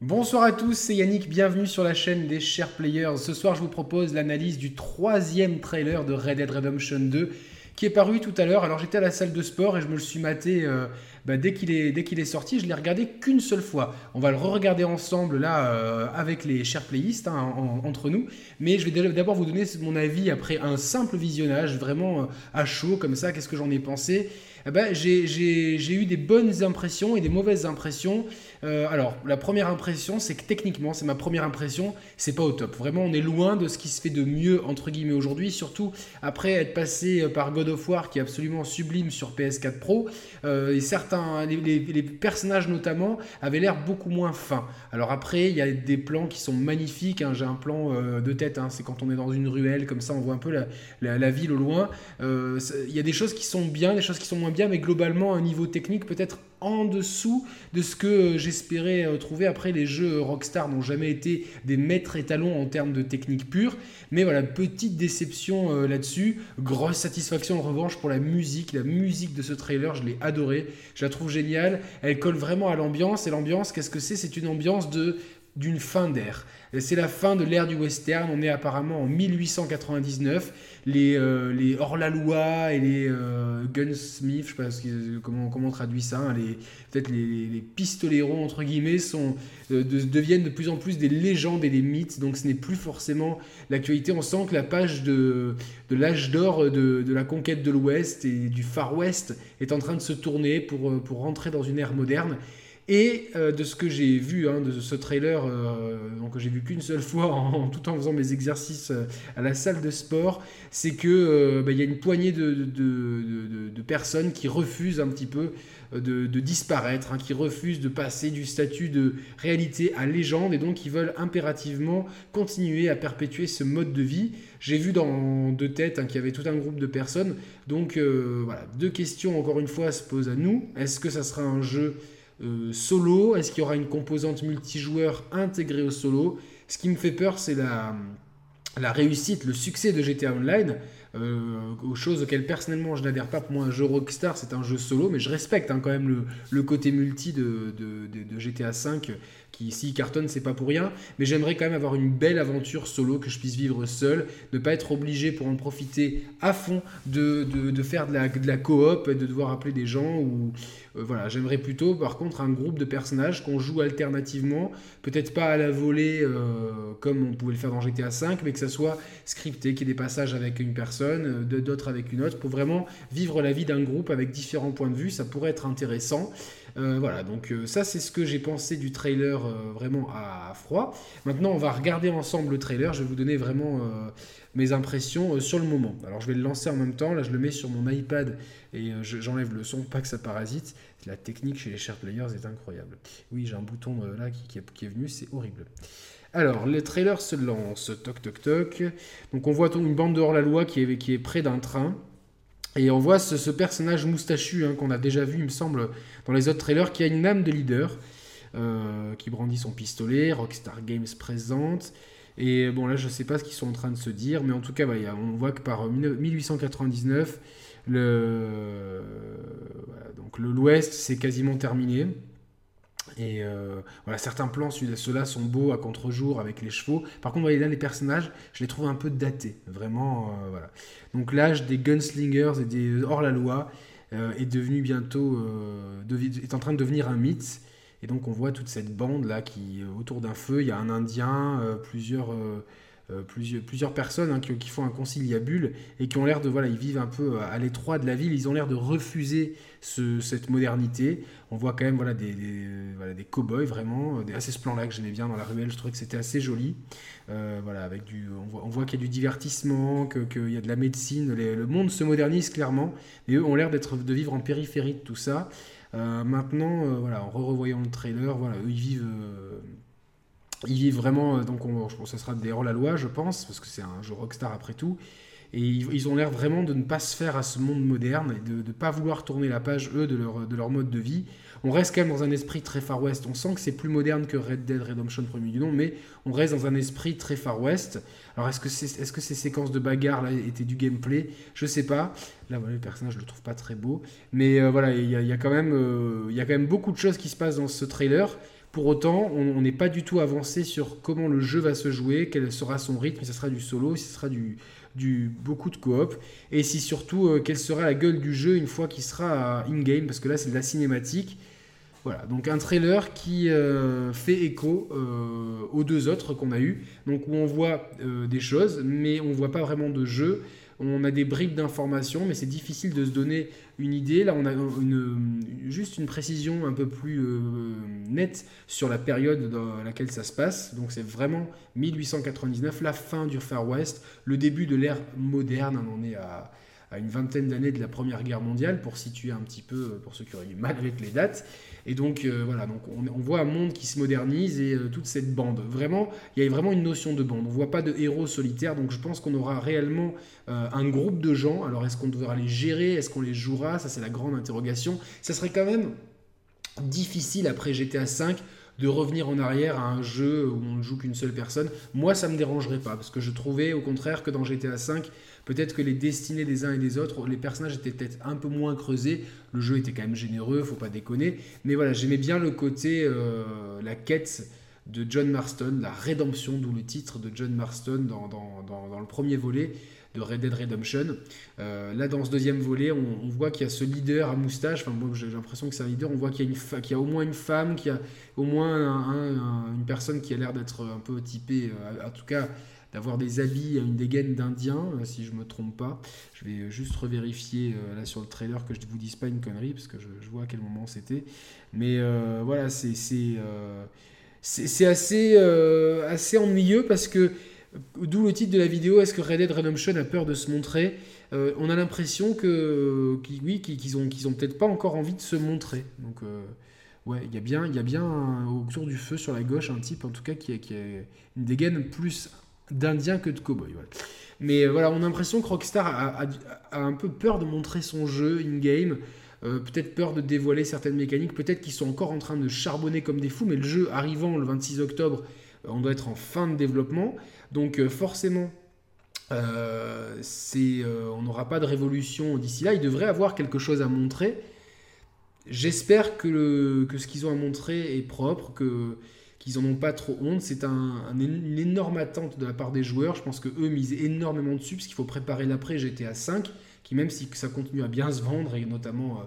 Bonsoir à tous, c'est Yannick, bienvenue sur la chaîne des Chers Players. Ce soir, je vous propose l'analyse du troisième trailer de Red Dead Redemption 2 qui est paru tout à l'heure. Alors j'étais à la salle de sport et je me le suis maté euh, bah, dès qu'il est, sorti. Je l'ai regardé qu'une seule fois. On va le re-regarder ensemble là euh, avec les chers playistes hein, entre nous. Mais je vais d'abord vous donner mon avis après un simple visionnage, vraiment euh, à chaud comme ça. Qu'est-ce que j'en ai pensé? Eh ben, j'ai eu des bonnes impressions et des mauvaises impressions. Euh, alors, la première impression, c'est que techniquement, c'est ma première impression, c'est pas au top. Vraiment, on est loin de ce qui se fait de mieux, entre guillemets, aujourd'hui, surtout après être passé euh, par God of War, qui est absolument sublime sur PS4 Pro. Euh, et certains, les, personnages notamment, avaient l'air beaucoup moins fins. Alors après, il y a des plans qui sont magnifiques. Hein. J'ai un plan de tête, hein. c'est quand on est dans une ruelle, comme ça, on voit un peu la, la ville au loin. Il y a des choses qui sont bien, des choses qui sont moins bien, mais globalement, un niveau technique peut-être en dessous de ce que j'espérais euh, trouver. Après, les jeux Rockstar n'ont jamais été des maîtres étalons en termes de technique pure. Mais voilà, petite déception euh, là-dessus. Grosse satisfaction en revanche pour la musique. La musique de ce trailer, je l'ai adorée. Je la trouve géniale. Elle colle vraiment à l'ambiance. Et l'ambiance, qu'est-ce que c'est? C'est une ambiance de d'une fin d'ère. C'est la fin de l'ère du western. On est apparemment en 1899. Les, euh, les hors-la-loi et les euh, gunsmiths, je sais pas comment, comment on traduit ça, hein, les, peut-être les, les, entre guillemets, sont, euh, deviennent de plus en plus des légendes et des mythes. Donc ce n'est plus forcément l'actualité. On sent que la page de, de l'âge d'or de, de, la conquête de l'Ouest et du Far West est en train de se tourner pour, pour rentrer dans une ère moderne. Et euh, de ce que j'ai vu hein, de ce trailer, euh, donc j'ai vu qu'une seule fois en, tout en faisant mes exercices euh, à la salle de sport, c'est que bah, y a une poignée de, personnes qui refusent un petit peu de, disparaître, hein, qui refusent de passer du statut de réalité à légende et donc qui veulent impérativement continuer à perpétuer ce mode de vie. J'ai vu dans deux têtes hein, qu'il y avait tout un groupe de personnes. Donc voilà, deux questions encore une fois se posent à nous. Est-ce que ça sera un jeu euh, solo? Est-ce qu'il y aura une composante multijoueur intégrée au solo? Ce qui me fait peur, c'est la, réussite, le succès de GTA Online. Euh, aux choses auxquelles personnellement je n'adhère pas. Pour moi, un jeu Rockstar, c'est un jeu solo, mais je respecte hein, quand même le, côté multi de, GTA V qui, s'il cartonne, c'est pas pour rien. Mais j'aimerais quand même avoir une belle aventure solo que je puisse vivre seul, ne pas être obligé pour en profiter à fond de, faire de la, de la coop de devoir appeler des gens. Ou, euh, j'aimerais plutôt, par contre, un groupe de personnages qu'on joue alternativement, peut-être pas à la volée euh, comme on pouvait le faire dans GTA V, mais que ça soit scripté, qu'il y ait des passages avec une personne euh, d'autres avec une autre, pour vraiment vivre la vie d'un groupe avec différents points de vue. Ça pourrait être intéressant. Euh, voilà, donc euh, ça c'est ce que j'ai pensé du trailer vraiment à, froid. Maintenant on va regarder ensemble le trailer, je vais vous donner vraiment mes impressions sur le moment. Alors je vais le lancer en même temps, là je le mets sur mon iPad et j'enlève le son, pas que ça parasite. La technique chez les chers players est incroyable. Oui j'ai un bouton là qui, est venu, c'est horrible. Alors, le trailer se lance, toc toc toc. Donc on voit une bande de hors-la-loi qui est près d'un train. Et on voit ce, personnage moustachu hein, qu'on a déjà vu, il me semble, dans les autres trailers, qui a une âme de leader, euh, qui brandit son pistolet, Rockstar Games présente. Et bon, là, je ne sais pas ce qu'ils sont en train de se dire, mais en tout cas, on voit que par 1899, le, donc l'Ouest, c'est quasiment terminé. Et euh, voilà, certains plans, ceux-là sont beaux à contre-jour avec les chevaux. Par contre, là, les personnages, je les trouve un peu datés. Vraiment, euh, voilà. Donc l'âge des gunslingers et des hors-la-loi euh, est devenu bientôt, est en train de devenir un mythe. Et donc on voit toute cette bande là qui, autour d'un feu, il y a un Indien, plusieurs euh, plusieurs, plusieurs, personnes hein, qui, font un conciliabule et qui ont l'air de, voilà, ils vivent un peu à l'étroit de la ville, ils ont l'air de refuser cette modernité. On voit quand même voilà, des, des, voilà, des cow-boys vraiment, des, assez ce plan-là que j'aimais bien dans la ruelle, je trouvais que c'était assez joli. Euh, voilà, avec du, on voit, on voit qu'il y a du divertissement, qu'il y a de la médecine, le monde se modernise clairement, mais eux ont l'air d'être de vivre en périphérie de tout ça. Euh, maintenant, voilà, en revoyant le trailer, voilà, eux ils vivent ils vivent vraiment, euh, donc on, je pense que ce sera des hors-la-loi, je pense, parce que c'est un jeu Rockstar après tout. Et ils, ont l'air vraiment de ne pas se faire à ce monde moderne et de ne pas vouloir tourner la page, eux, de leur, de leur mode de vie. On reste quand même dans un esprit très Far West. On sent que c'est plus moderne que Red Dead Redemption premier du nom, mais on reste dans un esprit très Far West. Alors est-ce que, c'est, est-ce que ces séquences de bagarre là étaient du gameplay? Je sais pas. Là, voilà, le personnage, je le trouve pas très beau. Mais euh, voilà, il y, a, euh, il y a quand même beaucoup de choses qui se passent dans ce trailer Pour autant, on n'est pas du tout avancé sur comment le jeu va se jouer, quel sera son rythme, si ce sera du solo, si ce sera du, beaucoup de coop, et si surtout euh, quelle sera la gueule du jeu une fois qu'il sera in-game, parce que là c'est de la cinématique. Voilà, donc un trailer qui euh, fait écho euh, aux deux autres qu'on a eu, donc où on voit des choses, mais on voit pas vraiment de jeu on a des bribes d'informations, mais c'est difficile de se donner une idée. Là, on a juste une précision un peu plus euh, nette sur la période dans laquelle ça se passe. Donc, c'est vraiment 1899, la fin du Far West, le début de l'ère moderne. On est à à une vingtaine d'années de la Première Guerre mondiale, pour situer un petit peu, euh, pour ceux qui auraient du mal avec les dates. Et donc, euh, voilà, donc on, voit un monde qui se modernise et euh, toute cette bande. Vraiment, il y a vraiment une notion de bande. On ne voit pas de héros solitaires, donc je pense qu'on aura réellement un groupe de gens. Alors, est-ce qu'on devra les gérer? Est-ce qu'on les jouera? Ça, c'est la grande interrogation. Ça serait quand même difficile après GTA V de revenir en arrière à un jeu où on ne joue qu'une seule personne. Moi, ça me dérangerait pas, parce que je trouvais au contraire que dans GTA V, peut-être que les destinées des uns et des autres, les personnages étaient peut-être un peu moins creusés. Le jeu était quand même généreux, faut pas déconner. Mais voilà, j'aimais bien le côté, euh, la quête de John Marston, la rédemption, d'où le titre de John Marston dans, dans le premier volet de Red Dead Redemption. Euh, là, dans ce deuxième volet, on, voit qu'il y a ce leader à moustache. Enfin, moi, j'ai l'impression que c'est un leader. On voit qu'il y, y a au moins une femme, qu'il y a au moins une personne qui a l'air d'être un peu typée, euh, en tout cas d'avoir des habits, une dégaine d'Indien, euh, si je me trompe pas. Je vais juste revérifier là sur le trailer que je ne vous dise pas une connerie, parce que je, vois à quel moment c'était. Mais voilà, c'est c'est assez, assez ennuyeux parce que D'où le titre de la vidéo, est-ce que Red Dead Redemption a peur de se montrer euh, On a l'impression que, oui, qu'ils ont, qu'ils ont peut-être pas encore envie de se montrer. Donc, euh, ouais, il y a bien, il y a bien autour du feu sur la gauche un type, en tout cas, qui a, une dégaine plus d'Indien que de cowboy. Mais euh, voilà, on a l'impression que Rockstar a, un peu peur de montrer son jeu in-game. peut-être peur de dévoiler certaines mécaniques, peut-être qu'ils sont encore en train de charbonner comme des fous, mais le jeu arrivant le 26 octobre, on doit être en fin de développement. Donc euh, forcément, euh, euh, on n'aura pas de révolution d'ici là. Ils devraient avoir quelque chose à montrer. J'espère que, ce qu'ils ont à montrer est propre, que qu'ils en ont pas trop honte. C'est un, une énorme attente de la part des joueurs. Je pense que eux misent énormément dessus parce qu'il faut préparer l'après GTA 5, qui même si ça continue à bien se vendre et notamment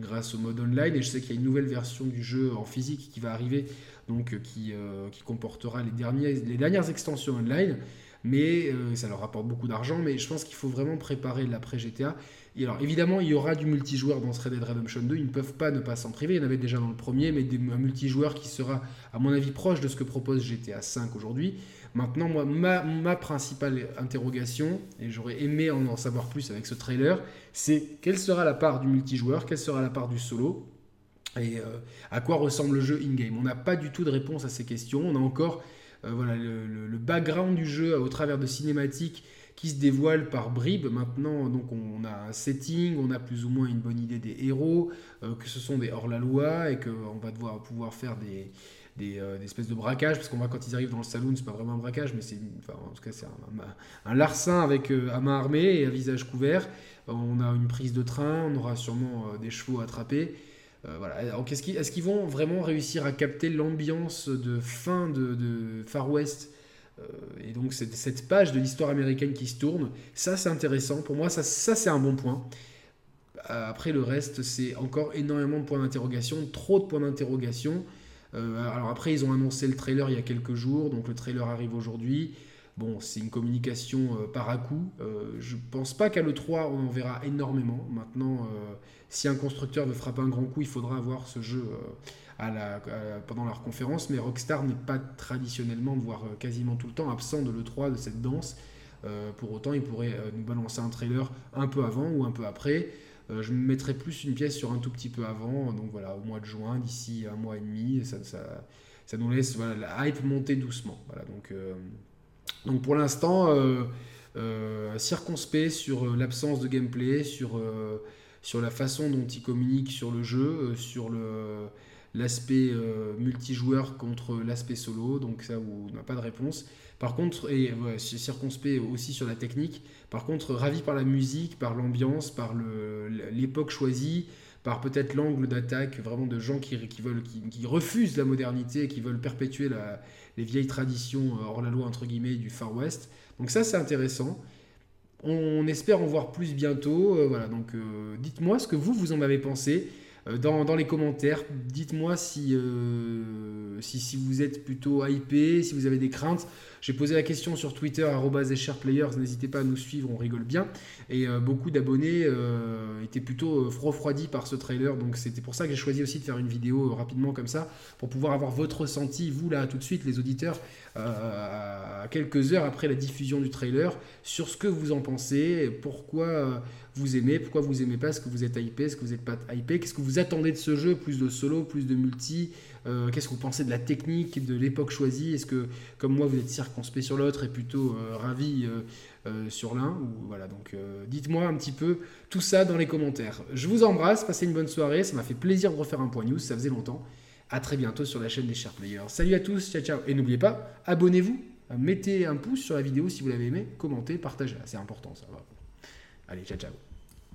grâce au mode online. Et je sais qu'il y a une nouvelle version du jeu en physique qui va arriver donc euh, qui, euh, qui comportera les dernières extensions online. Mais euh, ça leur rapporte beaucoup d'argent. Mais je pense qu'il faut vraiment préparer l'après GTA. Alors évidemment, il y aura du multijoueur dans Red Dead Redemption 2. Ils ne peuvent pas ne pas s'en priver. Il y en avait déjà dans le premier, mais un multijoueur qui sera, à mon avis, proche de ce que propose GTA 5 aujourd'hui. Maintenant, moi, ma, principale interrogation, et j'aurais aimé en, en savoir plus avec ce trailer, c'est quelle sera la part du multijoueur, quelle sera la part du solo, et euh, à quoi ressemble le jeu in-game? On n'a pas du tout de réponse à ces questions. On a encore euh, voilà, le, background du jeu au travers de cinématiques qui se dévoilent par bribes. Maintenant, donc on a un setting, on a plus ou moins une bonne idée des héros, euh, que ce sont des hors-la-loi et qu'on va devoir pouvoir faire des, des, espèces de braquages, parce qu'on voit quand ils arrivent dans le saloon, c'est pas vraiment un braquage, mais c'est en tout cas c'est un, larcin avec à main armée et un visage couvert. On a une prise de train, on aura sûrement des chevaux attrapés. Euh, voilà. est-ce qu'ils vont vraiment réussir à capter l'ambiance de fin de, Far West? euh, et donc cette, page de l'histoire américaine qui se tourne Ça, c'est intéressant. Pour moi, ça, c'est un bon point. Euh, après, le reste, c'est encore énormément de points d'interrogation, trop de points d'interrogation. alors après, ils ont annoncé le trailer il y a quelques jours, donc le trailer arrive aujourd'hui. Bon, c'est une communication euh, par à coup. Euh, je pense pas qu'à l'E3, on en verra énormément. Maintenant, euh, si un constructeur veut frapper un grand coup, il faudra avoir ce jeu à la, pendant leur conférence. Mais Rockstar n'est pas traditionnellement, voire quasiment tout le temps, absent de l'E3, de cette danse. pour autant, il pourrait nous balancer un trailer un peu avant ou un peu après. je me mettrais plus une pièce sur un tout petit peu avant, donc voilà, au mois de juin, d'ici un mois et demi. Ça, nous laisse la hype monter doucement. Voilà, donc donc pour l'instant, euh, euh, circonspect sur euh, l'absence de gameplay, sur, sur la façon dont il communique sur le jeu, sur le l'aspect multijoueur contre l'aspect solo, donc ça où on n'a pas de réponse. Par contre, et circonspect aussi sur la technique, par contre ravi par la musique, par l'ambiance, par l'époque choisie, par peut-être l'angle d'attaque vraiment de gens qui, veulent, qui, refusent la modernité, qui veulent perpétuer les vieilles traditions hors la loi entre guillemets du Far West. Donc ça c'est intéressant. On, espère en voir plus bientôt. voilà, donc dites-moi ce que vous vous en avez pensé. Euh, dans, les commentaires. Dites-moi euh, si, si, vous êtes plutôt hypé, si vous avez des craintes. J'ai posé la question sur Twitter, players n'hésitez pas à nous suivre, on rigole bien. Et euh, beaucoup d'abonnés étaient plutôt refroidis par ce trailer, donc c'était pour ça que j'ai choisi aussi de faire une vidéo rapidement comme ça, pour pouvoir avoir votre ressenti, vous là tout de suite, les auditeurs, à quelques heures après la diffusion du trailer, sur ce que vous en pensez, pourquoi vous aimez, pourquoi vous aimez pas, est-ce que vous êtes hypé, est-ce que vous n'êtes pas hypé, qu'est-ce que vous attendez de ce jeu, plus de solo, plus de multi, euh, qu'est-ce que vous pensez de la technique, de l'époque choisie, est-ce que comme moi vous êtes circonspect sur l'autre et plutôt euh, ravi euh, sur l'un, voilà donc dites-moi un petit peu tout ça dans les commentaires. Je vous embrasse, passez une bonne soirée, ça m'a fait plaisir de refaire un point news, ça faisait longtemps. À très bientôt sur la chaîne des Chers Players. Salut à tous, ciao ciao. Et n'oubliez pas, abonnez-vous, mettez un pouce sur la vidéo si vous l'avez aimé, commentez, partagez. C'est important ça. Va. Allez, ciao, ciao.